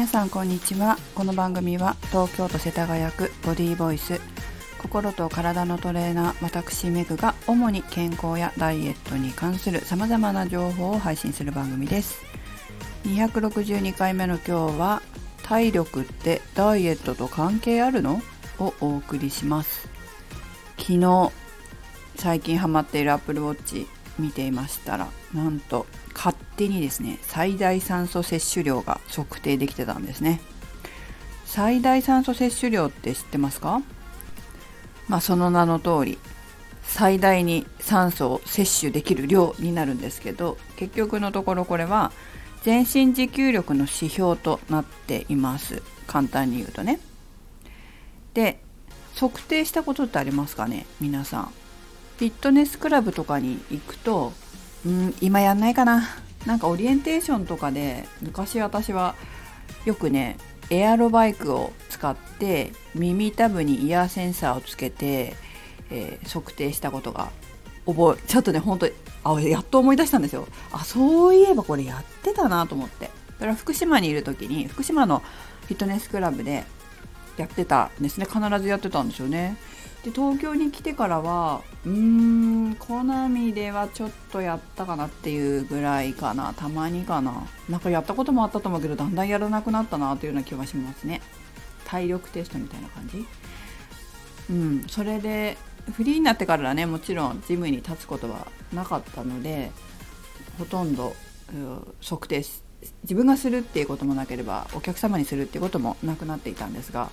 皆さんこんにちは。この番組は東京都世田谷区ボディーボイス。心と体のトレーナー私メグが主に健康やダイエットに関するさまざまな情報を配信する番組です。262回目の今日は体力ってダイエットと関係あるの？をお送りします。昨日最近ハマっている Apple Watch 見ていましたらなんと勝手にですね最大酸素摂取量が測定できてたんですね。最大酸素摂取量って知ってますか？まあその名の通り最大に酸素を摂取できる量になるんですけど結局のところこれは全身持久力の指標となっています。簡単に言うとね。で測定したことってありますかね？皆さん。フィットネスクラブとかに行くとうん今やんないかな。なんかオリエンテーションとかで昔私はよくねエアロバイクを使って耳たぶにイヤーセンサーをつけて、えー、測定したことが覚えちょっとね本当あやっと思い出したんですよ。あそういえばこれやってたなと思って。だから福島にいる時に福島のフィットネスクラブでやってたんですね。必ずやってたんですよね。で東京に来てからはうーん好みではちょっとやったかなっていうぐらいかな。たまにかな。なんかやったこともあったと思うけどだんだんやらなくなったなというような気はしますね。体力テストみたいな感じ？うん。それでフリーになってからねもちろんジムに立つことはなかったのでほとんど測定自分がするっていうこともなければお客様にするっていうこともなくなっていたんですが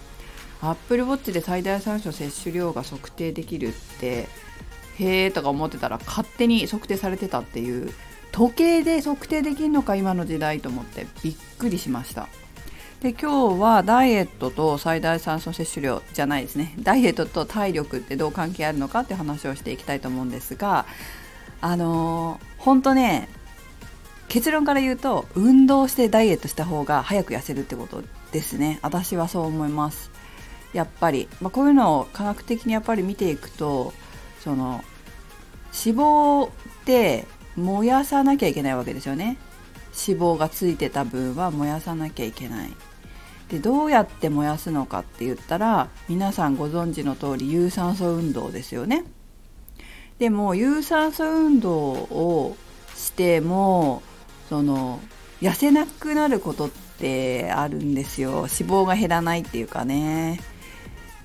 アップルウォッチで最大酸素摂取量が測定できるってへえとか思ってたら勝手に測定されてたっていう時計で測定できるのか今の時代と思ってびっくりしました。で今日はダイエットと最大酸素摂取量じゃないですね。ダイエットと体力ってどう関係あるのかって話をしていきたいと思うんですがあのー、本当ね結論から言うと運動してダイエットした方が早く痩せるってことですね。私はそう思います。やっぱり、まあ、こういうのを科学的にやっぱり見ていくとその脂肪って燃やさなきゃいけないわけですよね。脂肪がついてた分は燃やさなきゃいけない。でどうやって燃やすのかって言ったら皆さんご存知の通り有酸素運動ですよね。でも有酸素運動をしてもその痩せなくなることってあるんですよ。脂肪が減らないっていうかね。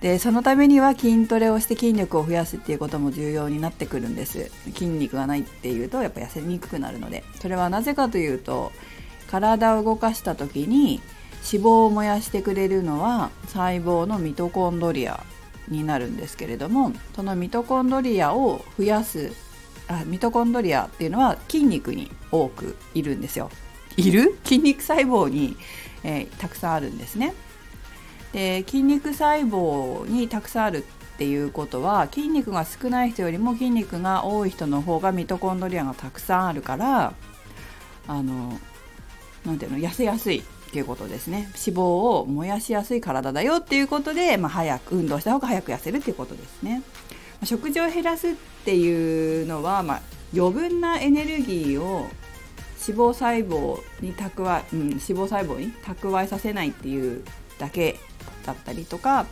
でそのためには筋トレをして筋力を増やすっていうことも重要になってくるんです。筋肉がないっていうとやっぱ痩せにくくなるので。それはなぜかというと体を動かした時に脂肪を燃やしてくれるのは細胞のミトコンドリアになるんですけれどもそのミトコンドリアを増やすあミトコンドリアっていうのは筋肉に多くいるんですよ。いる？筋肉細胞に、えー、たくさんあるんですね。で筋肉細胞にたくさんあるっていうことは筋肉が少ない人よりも筋肉が多い人の方がミトコンドリアがたくさんあるからあのなていうの痩せやすいっていうことですね。脂肪を燃やしやすい体だよっていうことで、まあ、早く運動した方が早く痩せるっていうことですね。食事を減らすっていうのは、まあ、余分なエネルギーを脂肪細胞に蓄え、うん、脂肪細胞に蓄えさせないっていうだけだったりとか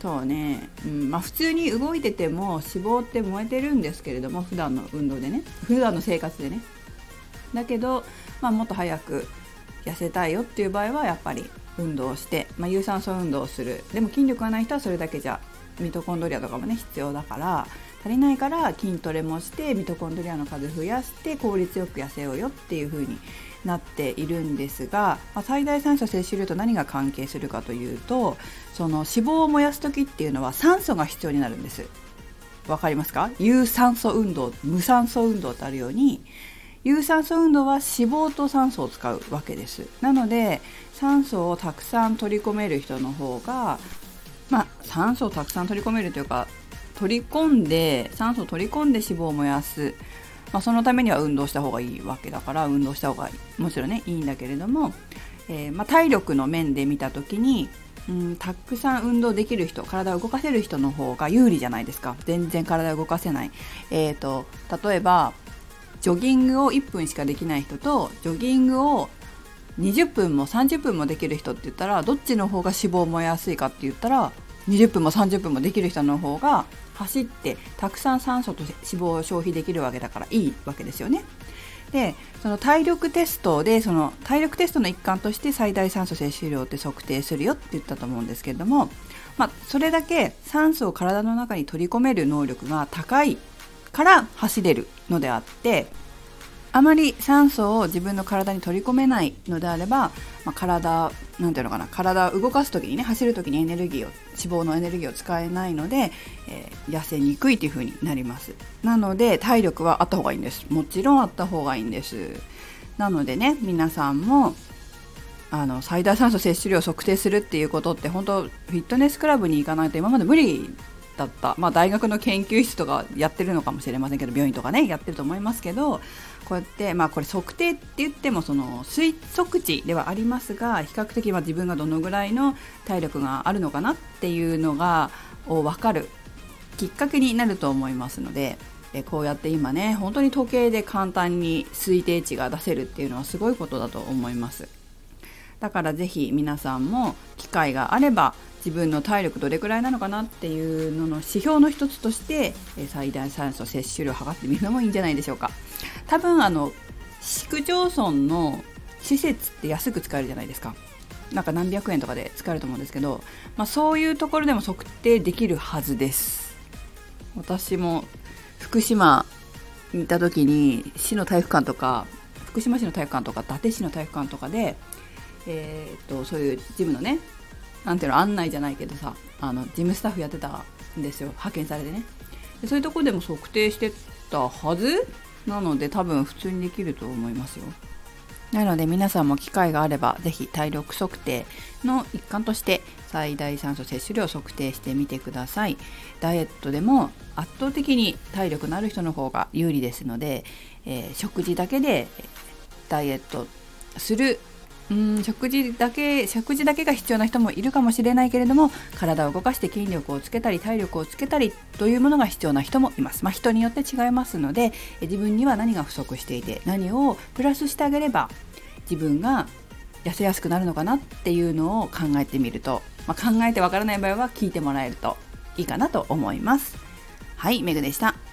そうね、うんまあ、普通に動いてても脂肪って燃えてるんですけれども普段の運動でね普段の生活でね。だけど、まあ、もっと早く痩せたいよっていう場合はやっぱり運動をして、まあ、有酸素運動をする。でも筋力がない人はそれだけじゃミトコンドリアとかもね必要だから足りないから筋トレもしてミトコンドリアの数増やして効率よく痩せようよっていう風になっているんですが、まあ、最大酸素摂取量と何が関係するかというとその脂肪を燃やす時っていうのは酸素が必要になるんです。わかりますか？有酸素運動無酸素運動ってあるように有酸素運動は脂肪と酸素を使うわけですなので酸素をたくさん取り込める人の方がまあ酸素をたくさん取り込めるというか取り込んで酸素を取り込んで脂肪を燃やす。まあ、そのためには運動した方がいいわけだから運動した方がもちろんねいいんだけれども、えー、まあ、体力の面で見た時にうん、たくさん運動できる人体を動かせる人の方が有利じゃないですか。全然体を動かせない、えーと、例えばジョギングを1分しかできない人とジョギングを20分も30分もできる人って言ったらどっちの方が脂肪を燃えやすいかって言ったら20分も30分もできる人の方が走ってたくさん酸素と脂肪を消費できるわけだからいいわけですよね。でその体力テストでその体力テストの一環として最大酸素摂取量って測定するよって言ったと思うんですけれども、まあ、それだけ酸素を体の中に取り込める能力が高いから走れるのであってあまり酸素を自分の体に取り込めないのであれば、まあ、体なんていうのかな体を動かす時にね走る時にエネルギーを脂肪のエネルギーを使えないので、えー、痩せにくいという風になります。なので体力はあった方がいいんです。もちろんあった方がいいんです。なのでね皆さんもあの最大酸素摂取量を測定するっていうことって本当フィットネスクラブに行かないと今まで無理だった、まあ、大学の研究室とかやってるのかもしれませんけど病院とかねやってると思いますけどこうやって、まあ、これ測定って言ってもその推測値ではありますが比較的ま自分がどのぐらいの体力があるのかなっていうのがを分かるきっかけになると思いますので。でこうやって今ね本当に時計で簡単に推定値が出せるっていうのはすごいことだと思いますだから是非皆さんも機会があれば自分の体力どれくらいなのかなっていうのの指標の一つとして最大酸素摂取量を測ってみるのもいいんじゃないでしょうか。多分あの市区町村の施設って安く使えるじゃないですか。なんか何百円とかで使えると思うんですけど、まあ、そういうところでも測定できるはずです。私も福島にいた時に市の体育館とか福島市の体育館とか伊達市の体育館とかで、えー、っとそういうジムのねなんていうの案内じゃないけどさあの事務スタッフやってたんですよ。派遣されてね。でそういうとこでも測定してたはず？なので多分普通にできると思いますよ。なので皆さんも機会があれば是非体力測定の一環として最大酸素摂取量を測定してみてください。ダイエットでも圧倒的に体力のある人の方が有利ですので、えー、食事だけでダイエットするうん食事だけ食事だけが必要な人もいるかもしれないけれども体を動かして筋力をつけたり体力をつけたりというものが必要な人もいます、まあ、人によって違いますので自分には何が不足していて何をプラスしてあげれば自分が痩せやすくなるのかなっていうのを考えてみると、まあ、考えてわからない場合は聞いてもらえるといいかなと思います。はいメグでした。